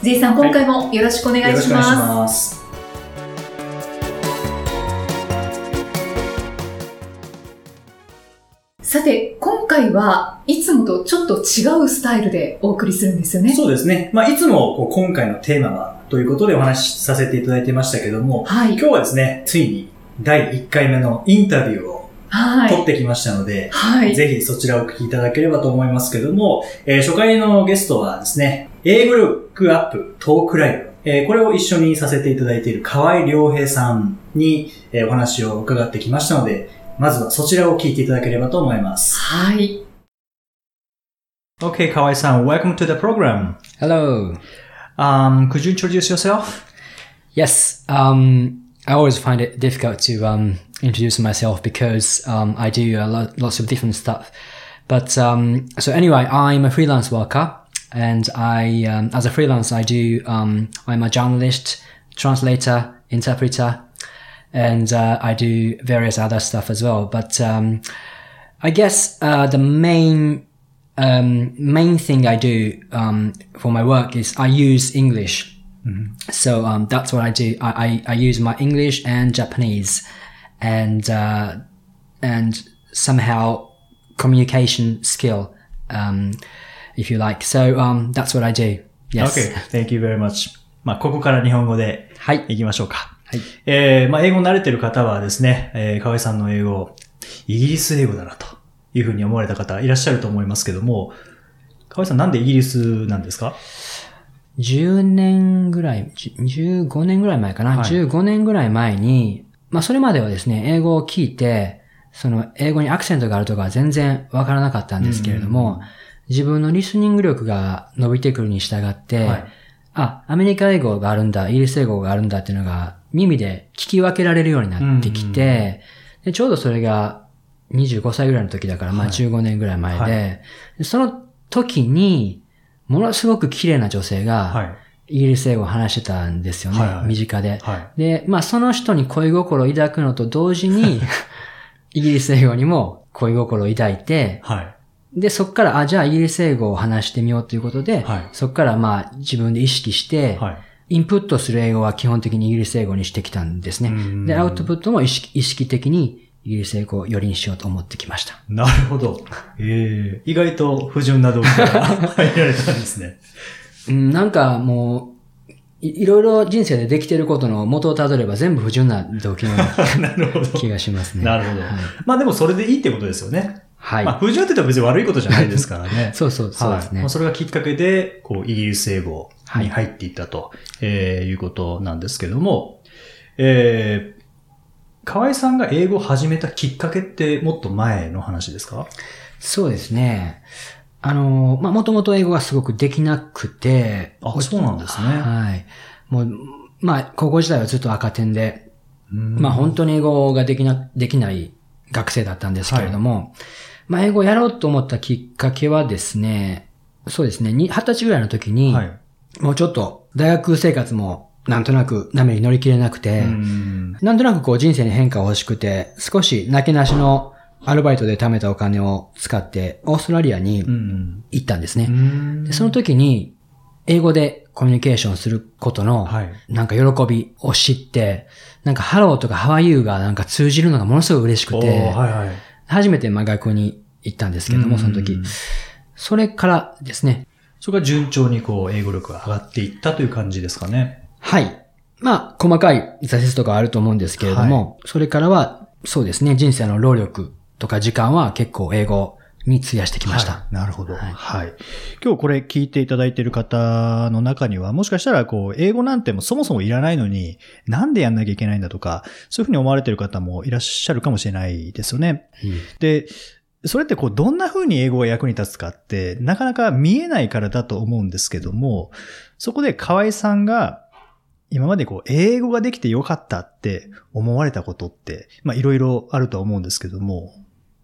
J さん、今回もよろしくお願いしよろしくお願いします。ます。さて、今回はいつもとちょっと違うスタイルでお送りするんですよね。そうですね。まあ、いつも今回のテーマはということでお話しさせていただいてましたけども、はい。今日はですね、ついに第1回目のインタビューをはい。取ってきましたので、はい。ぜひそちらをお聞きいただければと思いますけども、えー初回のゲストはですね、英語力アップトークライブ、えーこれを一緒にさせていただいている河合良平さんに、えーお話を伺ってきましたので、まずはそちらを聞いていただければと思います。はい。Okay, Kawai san, welcome to the program. Hello. Um, could you introduce yourself? Yes. Um, I always find it difficult to um, introduce myself because um, I do a lot, lots of different stuff. But um, so anyway, I'm a freelance worker, and I, um, as a freelance, I do. Um, I'm a journalist, translator, interpreter, and uh, I do various other stuff as well. But um, I guess uh, the main um, main thing I do um, for my work is I use English. So um, that's what I do. I, I, I use my English and Japanese, and uh, and somehow communication skill, um, if you like. So um, that's what I do. Yes. Okay, thank you very much. まあ、ここから日本語ではい。行きましょうか。はい。えー、まあ、英語慣れてる方はですね、えー、河合さんの英語、イギリス英語だなというふうに思われた方いらっしゃると思いますけども、河合さんなんでイギリスなんですか？10年ぐらい、じ15年ぐらい前かな、はい15年ぐらい前に、まあそれまではですね、英語を聞いて、その英語にアクセントがあるとかは全然わからなかったんですけれども、自分のリスニング力が伸びてくるに従って、はいあ、アメリカ英語があるんだ、イギリス英語があるんだっていうのが耳で聞き分けられるようになってきて、でちょうどそれが25歳ぐらいの時だから、まあはい15年ぐらい前で、はでその時に、ものすごく綺麗な女性が、はい。イギリス英語を話してたんですよね。はいはい身近で。はい。で、まあその人に恋心を抱くのと同時に、イギリス英語にも恋心を抱いて、はい。で、そっから、あ、じゃあイギリス英語を話してみようということで、はいそっからまあ自分で意識して、はい。インプットする英語は基本的にイギリス英語にしてきたんですねうん。で、アウトプットも意識意識的にイギリス英語をよりにしようと思ってきました。なるほど。えー、意外と不純な動機から入られたんですね。うん、なんかもう、いいろいろ人生でできてることの元をたどれば全部不純な動機の。気がしますね。なるほどはい。まあでもそれでいいってことですよね。はい。まあ不純って言ったら別に悪いことじゃないですからね。そうそう、そうですね。はいまあそれがきっかけで、こう、イギリス英語に入っていったと、えーいうことなんですけども、えー、河合さんが英語を始めたきっかけってもっと前の話ですか？そうですね。あの、まあ、もともと英語がすごくできなくて。あそうなんですねはい。もう、まあ、高校時代はずっと赤点で、まあ、本当当に英語ができな、できない学生だったんですけれども、まあ、英語をやろうと思ったきっかけはですね、そうですね、に二十歳ぐらいの時に、はい。もうちょっと大学生活もなんとなく波に乗り切れなくて、うんなんとなくこう人生に変化を欲しくて、少しなけなしのアルバイトで貯めたお金を使って、オーストラリアにうん行ったんですね。その時に、英語でコミュニケーションすることの、はい。なんか喜びを知って、なんかハローとかハワイユーがなんか通じるのがものすごく嬉しくて、はいはい。初めてまあ学校に行ったんですけども、その時うん。それからですね、それが順調にこう、英語力が上がっていったという感じですかね。はい。まあ、細かい挫折とかはあると思うんですけれども、それからは、そうですね、人生の労力とか時間は結構英語に費やしてきました。はいなるほど。は。はいい今日これ聞いていただいている方の中には、もしかしたらこう、英語なんてもそもそもいらないのに、なんでやんなきゃいけないんだとか、そういうふうに思われている方もいらっしゃるかもしれないですよね。で、それってこう、どんな風に英語が役に立つかって、なかなか見えないからだと思うんですけども、そこで河合さんが、今までこう、英語ができてよかったって思われたことって、まあいろいろあるとは思うんですけども、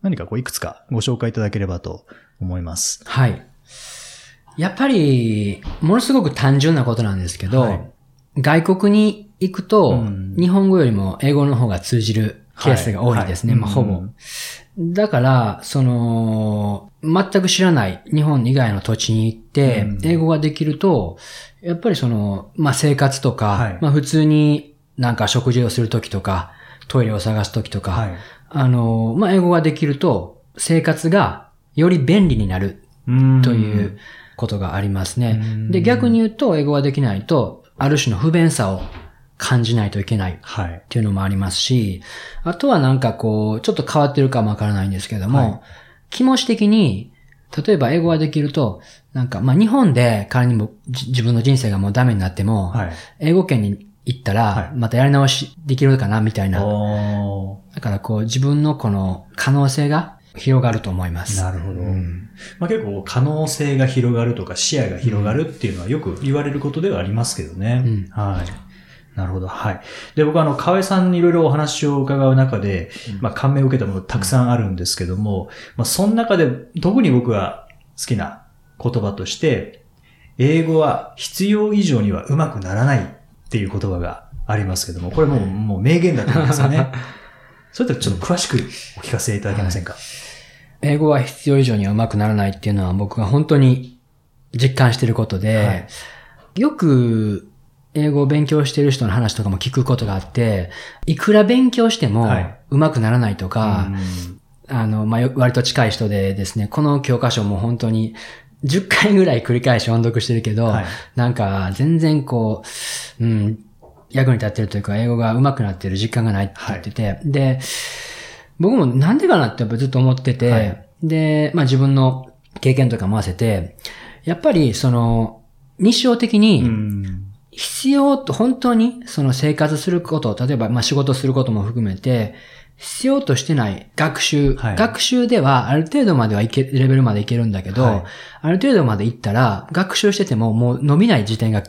何かこう、いくつかご紹介いただければと思います。はい。やっぱり、ものすごく単純なことなんですけど、はい外国に行くと、うん日本語よりも英語の方が通じるケースが多いですね。はいまあ、ほぼ。うんだから、その、全く知らない日本以外の土地に行ってうん、英語ができると、やっぱりその、まあ、生活とか、はいまあ、普通になんか食事をするときとか、トイレを探すときとか、はい。あの、まあ、英語ができると、生活がより便利になるうんということがありますねうん。で、逆に言うと、英語ができないと、ある種の不便さを感じないといけないっはい。ていうのもありますし、あとはなんかこう、ちょっと変わってるかもわからないんですけども、はい気持ち的に、例えば英語ができると、なんか、まあ、日本で仮にもじ自分の人生がもうダメになっても、はい。英語圏に行ったはら、いまたやり直しできるかな、みたいな。おだからこう、自分のこの可能性が広がると思います。なるほど。うんまあ、結構可能性が広がるとか視野が広がるっていうのはよく言われることではありますけどね。うんはい。なるほど。はい。で、僕はあの、河合さんにいろいろお話を伺う中で、まあ、感銘を受けたものたくさんあるんですけども、まあ、その中で特に僕が好きな言葉として、英語は必要以上には上手くならないっていう言葉がありますけども、これもう、もう名言だと思うんですよね。それとちょっと詳しくお聞かせいただけませんか、英語は必要以上には上手くならないっていうのは僕が本当に実感していることで、はい。よく英語を勉強している人の話とかも聞くことがあって、いくら勉強してもはい。上手くならないとか、うん。あの、まあ、よ割と近い人でですね、この教科書も本当に10回ぐらい繰り返し音読してるけど、はい。なんか全然こう、うん、役に立ってるというか、英語が上手くなってる実感がないって言ってて、で、僕もなんでかなってやっぱずっと思ってて、はい。で、まあ自分の経験とかも合わせて、やっぱりその、日常的うにん。必要と、本当にその生活すること、例えばまあ仕事することも含めて、必要としてない学習、はい学習ではある程度まではいけ、レベルまでいけるんだけど、はいある程度まで行ったら、学習しててももう伸びない時点が、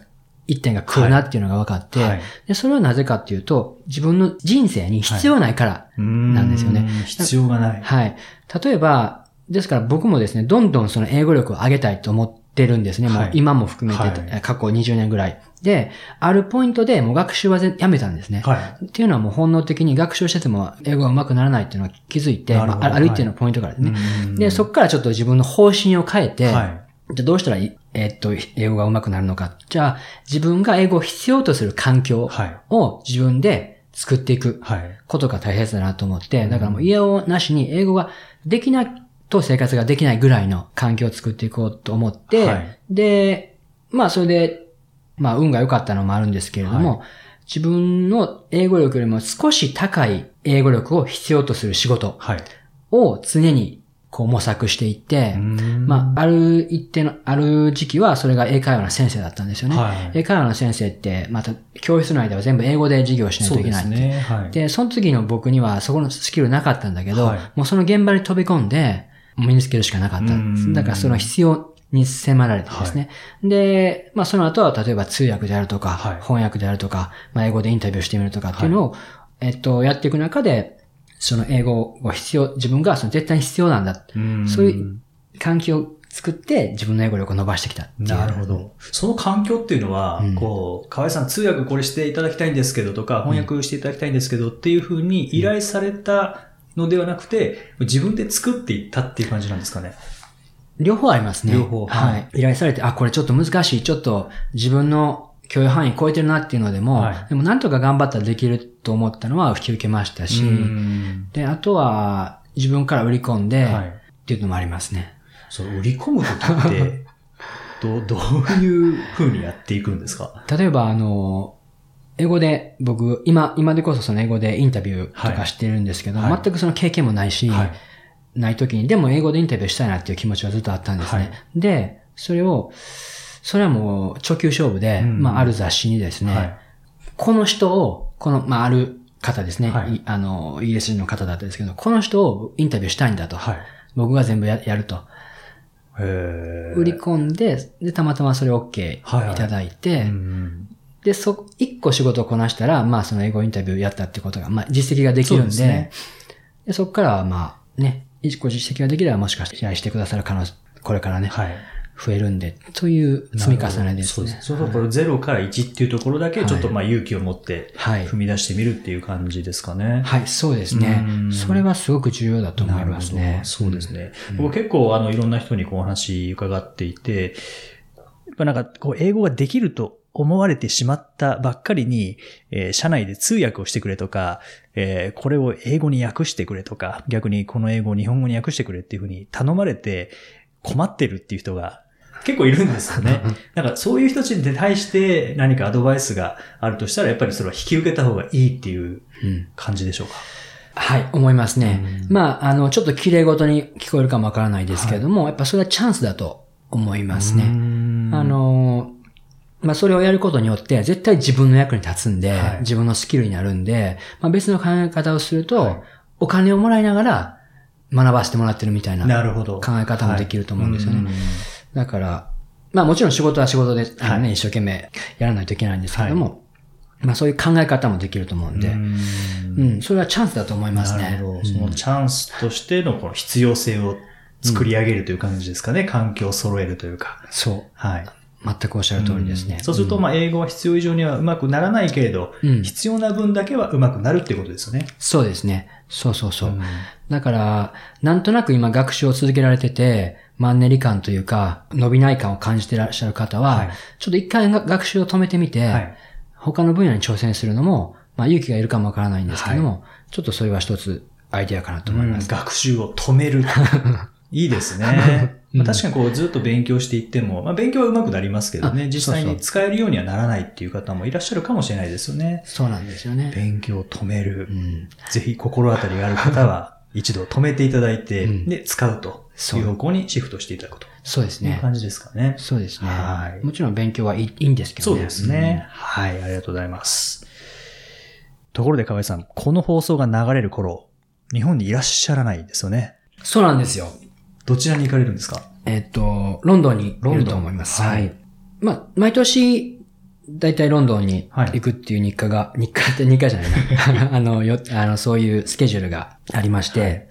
一点が来るなっていうのが分かって、はいで、それはなぜかっていうと、自分の人生に必要ないからなんですよね。うん必要がない。はい。例えば、ですから僕もですね、どんどんその英語力を上げたいと思ってるんですね。もはいう今も含めて、はい過去20年ぐらい。で、あるポイントでもう学習はぜやめたんですね。はっていうのはもう本能的に学習してても英語が上手くならないっていうのは気づいて、まあ、ある一定のポイントからですね。い。で、そこからちょっと自分の方針を変えて、はい。じゃあどうしたらい、えーっと、英語が上手くなるのか。じゃあ、自分が英語を必要とする環境はい。を自分で作っていくはい。ことが大切だなと思って、だからもう家をなしに英語ができないと生活ができないぐらいの環境を作っていこうと思って、はいで、まあそれで、まあ運が良かったのもあるんですけれども、自分の英語力よりも少し高い英語力を必要とする仕事はい。を常にこう模索していって、まあある一定の、ある時期はそれが英会話の先生だったんですよね。はい英会話の先生って、また教室内では全部英語で授業しないといけないっていうすね。はい。で、その次の僕にはそこのスキルなかったんだけど、はいもうその現場に飛び込んで、身につけるしかなかったんですうんだからその必要に迫られてですね。で、まあその後は例えば通訳であるとか、はい翻訳であるとか、まあ英語でインタビューしてみるとかっていうのを、えっと、やっていく中で、その英語を必要、自分がその絶対に必要なんだ。うんそういう環境を作って自分の英語力を伸ばしてきたっていう。なるほど。その環境っていうのは、うんこう、河合さん通訳これしていただきたいんですけどとか、翻訳していただきたいんですけどっていうふうに依頼されたのではなくて、自分で作っていったっていう感じなんですかね。両方ありますね。両方ははいい。依頼されて、あ、これちょっと難しい。ちょっと自分の許容範囲超えてるなっていうのでも、はいでもなんとか頑張ったらできると思ったのは引き受けましたし、うんで、あとは自分から売り込んで、はいっていうのもありますね。そう、売り込むときって、どう、どういうふうにやっていくんですか？例えば、あの、英語で僕、今、今でこそその英語でインタビューとかしてるんですけど、はい全くその経験もないし、はい。ない時に、でも英語でインタビューしたいなっていう気持ちはずっとあったんですね。はいで、それを、それはもう、直球勝負で、うんまあ、ある雑誌にですね、はい。この人を、この、まあ、ある方ですね、はいいあの、イギリス人の方だったんですけど、この人をインタビューしたいんだと。はい。僕が全部ややると。売り込んで、で、たまたまそれ OK いはいはいただいて、うんで、そ、一個仕事をこなしたら、まあその英語インタビューやったってことが、まあ実績ができるんで、そねでそこからはまあね、一個実績ができればもしかして試合してくださる可能性、これからね、はい。増えるんで、という積み重ねですね。そう。そうこれ0から1っていうところだけ、ちょっとまあ勇気を持ってはい踏。み出してみるっていう感じですかね。はい、そうですねうん。それはすごく重要だと思ないますね。そうですね。うん僕結構あのいろんな人にこうお話伺っていて、やっぱなんかこう英語ができると思われてしまったばっかりに、えー社内で通訳をしてくれとか、えーこれを英語に訳してくれとか、逆にこの英語を日本語に訳してくれっていうふうに頼まれて困ってるっていう人が結構いるんですよね。なんかそういう人たちに対して何かアドバイスがあるとしたら、やっぱりそれは引き受けた方がいいっていううん感じでしょうか？はい、思いますね。うんまあ、あの、ちょっと綺麗ごとに聞こえるかもわからないですけれども、やっぱそれはチャンスだと思いますね。ああ、の、まあ、それをやることによって、絶対自分の役に立つんで、はい自分のスキルになるんで、まあ、別の考え方をすると、はいお金をもらいながら学ばせてもらってるみたいななるほど。考え方もできると思うんですよね。はいだから、まあもちろん仕事は仕事で、あのねはい一生懸命やらないといけないんですけども、まあそういう考え方もできると思うんで、うんうん、それはチャンスだと思いますね。なるほど。うんそのチャンスとしてのこの必要性を作り上げるという感じですかね。環境を揃えるというか。そう。はい。全くおっしゃる通りですね。うんそうすると、まあ、英語は必要以上にはうまくならないけれど、うん必要な分だけはうまくなるっていうことですよね。そうですね。そうそうそう。んだから、なんとなく今学習を続けられてて、マンネリ感というか、伸びない感を感じてらっしゃる方は、はいちょっと一回が学習を止めてみて、はい。他の分野に挑戦するのも、まあ勇気がいるかもわからないんですけども、ちょっとそれは一つアイデアかなと思います。学習を止める。いいですね。うんまあ、確かにこうずっと勉強していっても、まあ、勉強は上手くなりますけどね、あ実際に使えるようにはならないっていう方もいらっしゃるかもしれないですよね。そうなんですよね。勉強を止めるう。ん、ぜひ心当たりがある方は、一度止めていただいて、うんで、使うとそういう方向にシフトしていただくとそうですね。感じですかね。そうですね。はいもちろん勉強はいいんですけどね。そうですね。はい、ありがとうございます。ところで河合さん、この放送が流れる頃、日本にいらっしゃらないですよね。うん。そうなんですよ。どちらに行かれるんですか？えっと、ロンドンにいると思います。はい。まあ、毎年、だいたいロンドンに行くっていう日課が、日課って日課じゃないな。あの、よ、あの、そういうスケジュールがありまして、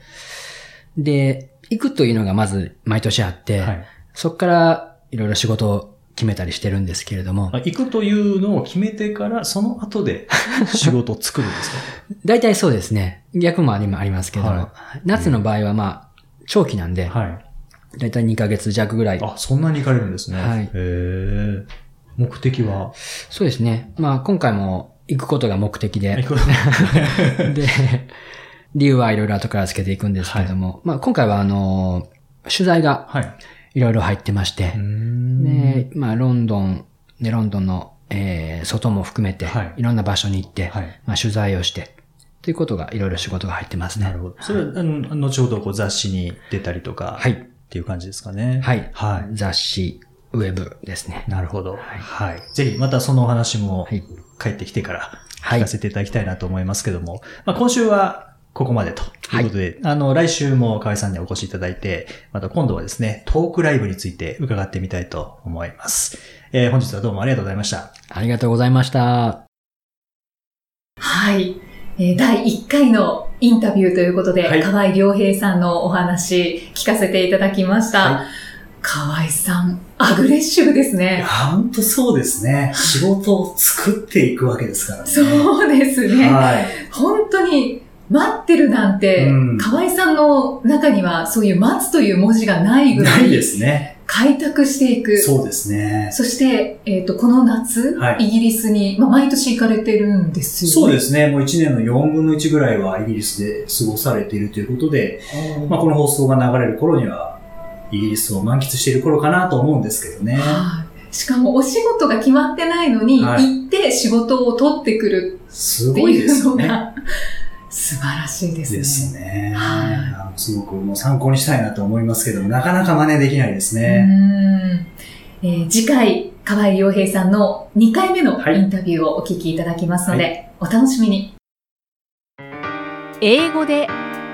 で、行くというのがまず毎年あって、はい。そこからいろいろ仕事を決めたりしてるんですけれども、あ行くというのを決めてから、その後で 仕事を作るんですか？大体そうですね。逆もありありますけども、は夏の場合はまあ、長期なんで、はい。だいたい2ヶ月弱ぐらい。あ、そんなに行かれるんですね。はいへえ。目的は？そうですね。まあ今回も行くことが目的で、行く で、理由はいろいろ後からつけていくんですけれども、まあ今回はあの、取材がはい。いろいろ入ってましてうー、んで、まあロンドン、ね、ロンドンの、えー外も含めて、はいい、ろんな場所に行って、はい。まあ取材をして、ということがいろいろ仕事が入ってますね。なるほど。それは、あの、後ほどこう雑誌に出たりとか、っはい。ていう感じですかね。はい。はい。雑誌、ウェブですね。なるほど。はい。ぜひ、またそのお話もはい。帰ってきてからはい聞かせていただきたいなと思いますけども、まあ今週はここまでということで、あの、来週も河合さんにお越しいただいて、また今度はですね、トークライブについて伺ってみたいと思います。えー本日はどうもありがとうございました。ありがとうございました。はい。えー第1回のインタビューということで、はい河合良平さんのお話聞かせていただきました。は河合さん、アグレッシブですね。本当そうですね。仕事を作っていくわけですからね。そうですね。はい。本当に待ってるなんて、うん河合さんの中にはそういう待つという文字がないぐらないでいすね。開拓していく。そうですね。そして、えっ、と、この夏、はいイギリスに、まあ、毎年行かれてるんですよね。そうですね。もう1年の4分の1ぐらいはイギリスで過ごされているということで、まあ、この放送が流れる頃には、イギリスを満喫している頃かなと思うんですけどね。はい。しかもお仕事が決まってないのに、はい行って仕事を取ってくるってすごいいうですよね。素晴らしいですね。ですね。はいすごくもう参考にしたいなと思いますけども、なかなか真似できないですうね。んえー次回、河合良平さんの2回目のはいインタビューをお聞きいただきますので、お楽しみに。英語で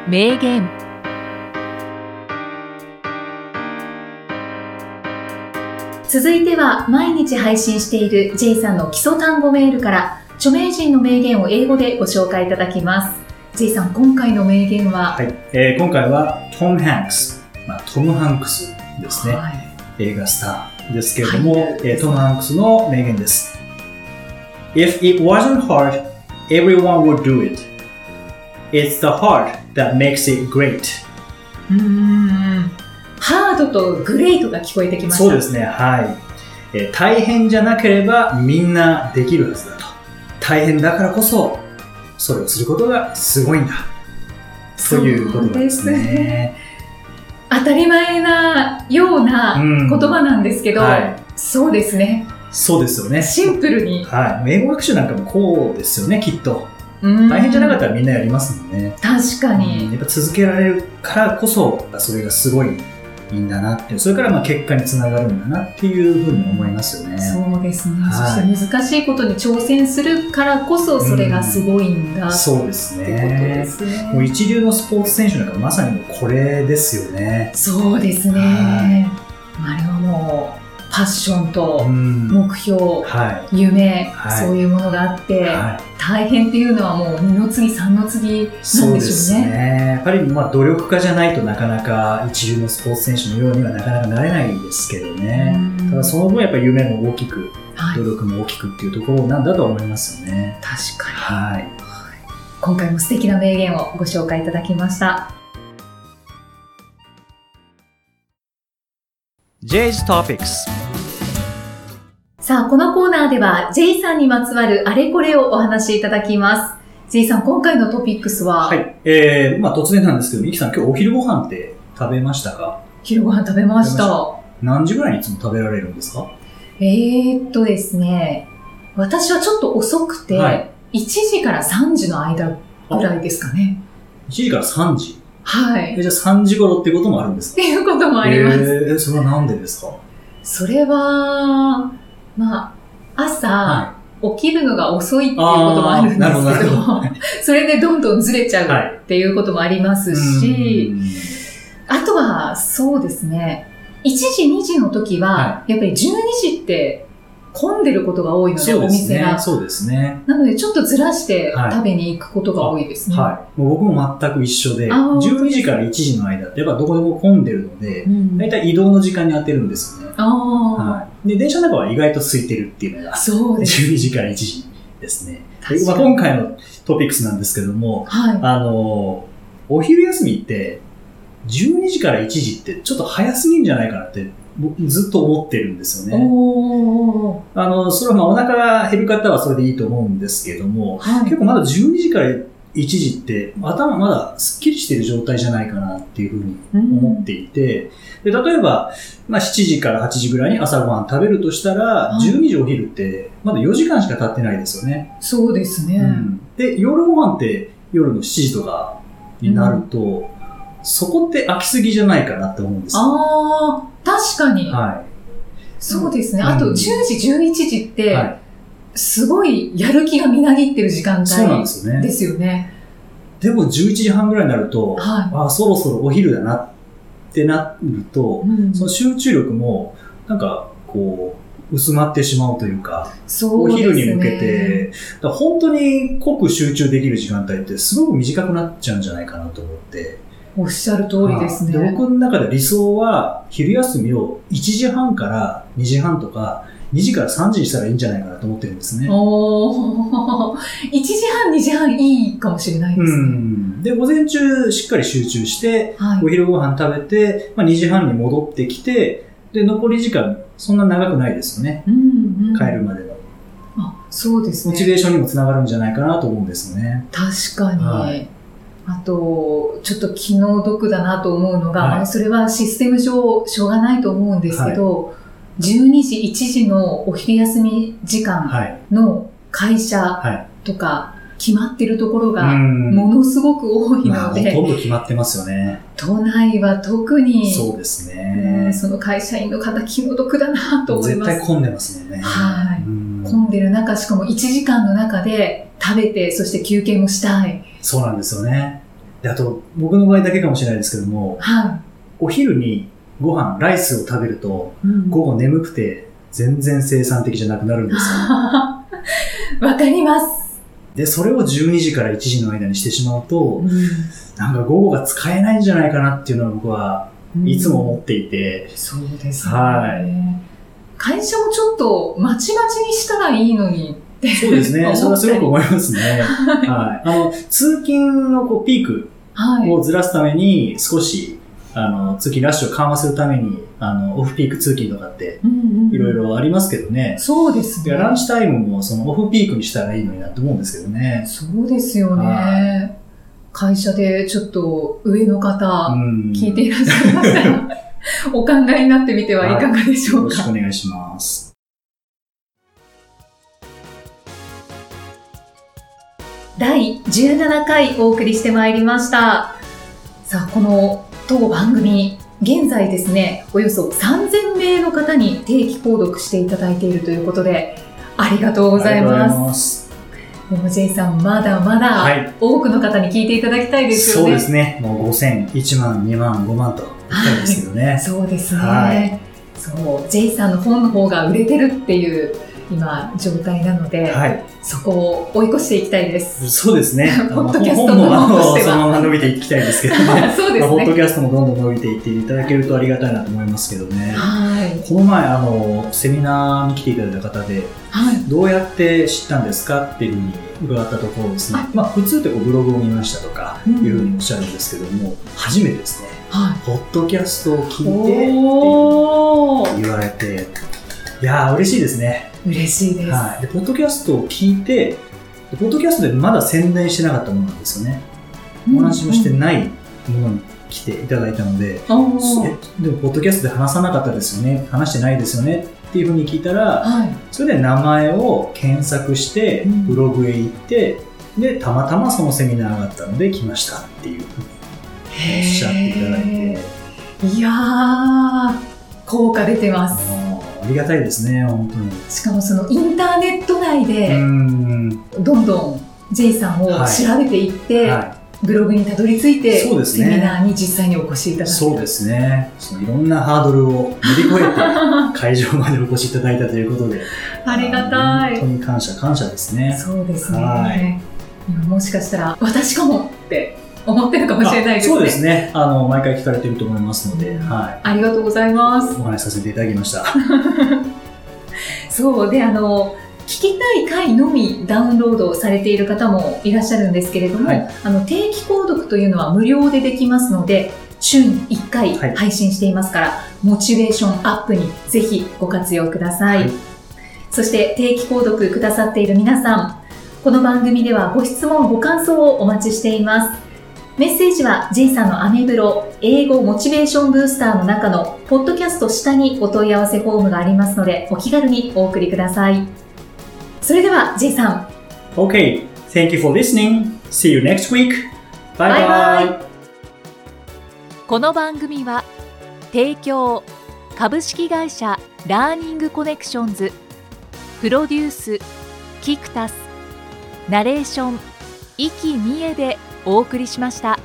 名言続いては毎日配信している J さんの基礎単語メールから著名人の名言を英語でご紹介いただきます。J さん、今回の名言は、はい。えー今回はトム・ハンクス。まあ、トム・ハンクスですね。はい映画スターですけれども、えートム・ハンクスの名言です。If it wasn't hard, everyone would do it. It's the heart that makes it great. うーんハードとグレートが聞こえてきました。そうですね、はい、えー大変じゃなければみんなできるはずだと。大変だからこそ、それをすることがすごいんだ。ということですね。当たり前なようなうん言葉なんですけど、はいそうですね。そうですよね。シンプルに。はい。英語学習なんかもこうですよね、きっと。大大変じゃなかったらみんなやりますもんね。確かうんに。やっぱ続けられるからこそ、それがすごいいいんだなっていう、それからまあ結果につながるんだなっていうふうに思いますよね。そうですね、はいそして難しいことに挑戦するからこそそれがすごいんだってそうですことでね。すね。もう一流のスポーツ選手なんかまさにこれですよね。そうですね。あれはもうパッションとうん。目標、は夢、はいそういうものがあって、い。はい。大変っていうのはもう二の次三の次なんでしょうそうですね。ね。やっぱりまあ努力家じゃないとなかなか一流のスポーツ選手のようにはなかなかなれないですけどね。うんただその分やっぱり夢も大きく、はい努力も大きくっていうところなんだと思いますよね。確かに。はい。今回も素敵な名言をご紹介いただきました。J's Topics さあ、このコーナーでは J さんにまつわるあれこれをお話しいただきます。J さん、今回のトピックスは、はい。えー、まあ突然なんですけど、ミキさん今日お昼ご飯って食べましたか？昼ご飯食べました。何時ぐらいにいつも食べられるんですか？えーっとですね、私はちょっと遅くて、はい1時から3時の間ぐらいですかね。?1 時から3時？はい。じゃあ3時頃ってこともあるんですか？ていうこともあります。えー、それはなんでですか？それは、まあ、朝、は起きるのが遅いっていうこともあるんですけど、ほど それでどんどんずれちゃはいうっていうこともありますし、うんあとは、そうですね。1時、2時の時は、はやっぱり12時って混んでることが多いので、お。店が。そうですね。なので、ちょっとずらしてはい食べに行くことが多いですね。はい。もう僕も全く一緒で、あー12時から1時の間ってやっぱどこでも混んでるのでう、んだいたい移動の時間に当てるんですよね。ああ、はい。で、電車の中は意外と空いてるっていうのが、そうです。12時から1時ですね。でまあ、今回のトピックスなんですけども、はい。あの、お昼休みって、12時から1時ってちょっと早すぎんじゃないかなって、僕ずっと思ってるんですよね。あの、それはまあお腹が減る方はそれでいいと思うんですけども、はい。結構まだ12時から1時って頭まだすっきりしている状態じゃないかなっていうふうに思っていて、で例えば、まあ、7時から8時ぐらいに朝ごはん食べるとしたら、はい12時お昼ってまだ4時間しか経ってないですよね。そうですね。うんで、夜ご飯って夜の7時とかになると、そこって飽きすぎじゃないかなって思うんですよ。ああ、確かに。はそうですね。うんあと、10時、11時っい。て、はい。すごいやる気がみなぎってる時間そうなんで帯すよね。ですよね。でも11時半ぐらいになると、はあそろそろお昼だなってなるとい。、うんその集中力も、なんか、こう、薄まってしまうというか、うですね。昼に向けて、本当に濃く集中できる時間帯ってすごく短くなっちゃうんじゃないかなと思って。おっしゃる通りですね。で僕の中で理想は、昼休みを1時半から2時半とか、2時から3時にしたらいいんじゃないかなと思ってるんですね。おー 1時半、2時半いいかもしれないでうすね。ん。で、午前中しっかり集中して、はいお。昼ご飯食べて、まあ、2時半に戻ってきて、で、残り時間、そんな長くないですよね。うんうん、帰るまでの。あ、そうですね。モチベーションにもつながるんじゃないかなと思うんですよね。確かに。はいあと、ちょっと気の毒だなと思うのが、はいまあそれはシステム上しょうがないと思うんですけど、12時、1時のお昼休み時間はい。の会社はい。とか決まってるところうがんものすごく多いまあ、ので、ほとんど決まってますよね。都内は特にそうですうんね。その会社員の方気の毒だなと思います。絶対混んでますもんね。はいうん混んでる中、しかも1時間の中で食べて、そして休憩もしたい。そうなんですよね。で、あと、僕の場合だけかもしれないですけども、はお昼にご飯、ライスを食べると、うん午後眠くて全然生産的じゃなくなるんですよ。わかります。で、それを12時から1時の間にしてしまうと、なんか午後が使えないんじゃないかなっていうのは僕はいつも思っていて、そうですね。は会社もちょっとまちまちにしたらいいのにって。そうですね。それはすごく思いますね。はい。あの、通勤のこうピーク。をずらすために少し、あの、通勤ラッシュを緩和するために、あの、オフピーク通勤とかってうんうんうんいろいろありますけどね。そうですね。ランチタイムもそのオフピークにしたらいいのになって思うんですけどね。そうですよはね。会社でちょっと上の方、うん。聞いていらっしゃいましたら、お考えになってみてはいかがでしょうか？よろしくお。願いします。第17回お送りしてまいりました。さあ、この当番組、現在ですね、およそ3000名の方に定期購読していただいているということで、ありがとうございまます。す。でも J さん、まだまはいだ多くの方に聞いていただきたいですよそうね。ですね。もう5000、1万、2万、5万とたんですけどね。そうですね。はいそう、J さんの本の方が売れてるっていう今状態なので、はい。そこを追い越していきたいです。そうですね。ポッドキャストもそのまま伸びていきたいですけどね。そうですまあポッドね。キャストもどんどん伸びていっていただけるとありがたいなと思いますけどね。はい。この前、あの、セミナーに来ていただいた方で、はい。どうやって知ったんですかっていうふうに伺ったところですね。まあ、普通ってこうブログを見ましたとか、うんいうふうにおっしゃるんですけども、初めてですね、はい。ポッドキャストを聞いてって言われて、いやー、嬉しいですね。嬉しいです。はい。で、ポッドキャストを聞いて、でポッドキャストでまだ宣伝してなかったものなんですよね。お話もしてないものに来ていただいたので、うん。でも、ポッドキャストで話さなかったですよね、話してないですよねっていうふうに聞いたら、はい。それで名前を検索してうん、ブログへ行って、で、たまたまそのセミナーがあったので来ましたっていうおっしゃっていただいて、いやー、効果出てます。ありがたいですね、本当に。しかもそのインターネット内うで、ん。どんどん J さんを調べていって、はブログにたどり着いて、そうですねセミナーに実際にお越しいただい。く。そうですね。そのいろんなハードルを乗り越えて、会場までお越しいただいたということで。ありがたい。本当に感謝、感謝ですね。そうですね。はい今もしかしたら、私かもって思ってるかもしれないですね。あそうですね。あの、毎回聞かれてると思いますので、はありがとうございますい。。お話しさせていただきました。そうであの聞きたい回のみダウンロードされている方もいらっしゃるんですけれども、はいあの定期購読というのは無料でできますので週に1回はい配信していますから、モチベーションアップにぜひご活用ください、はいそして定期購読くださっている皆さんこの番組ではご質問ご感想をお待ちしていますメッセージは J さんのアメブロ英語モチベーションブースターの中のポッドキャスト下にお問い合わせフォームがありますのでお気軽にお送りくださいそれでは J さん Okay, thank you for listening. See you next week. Bye bye. この番組は提供株式会社ラーニングコネクションズプロデュースキクタスナレーション生きみえでお送りしました。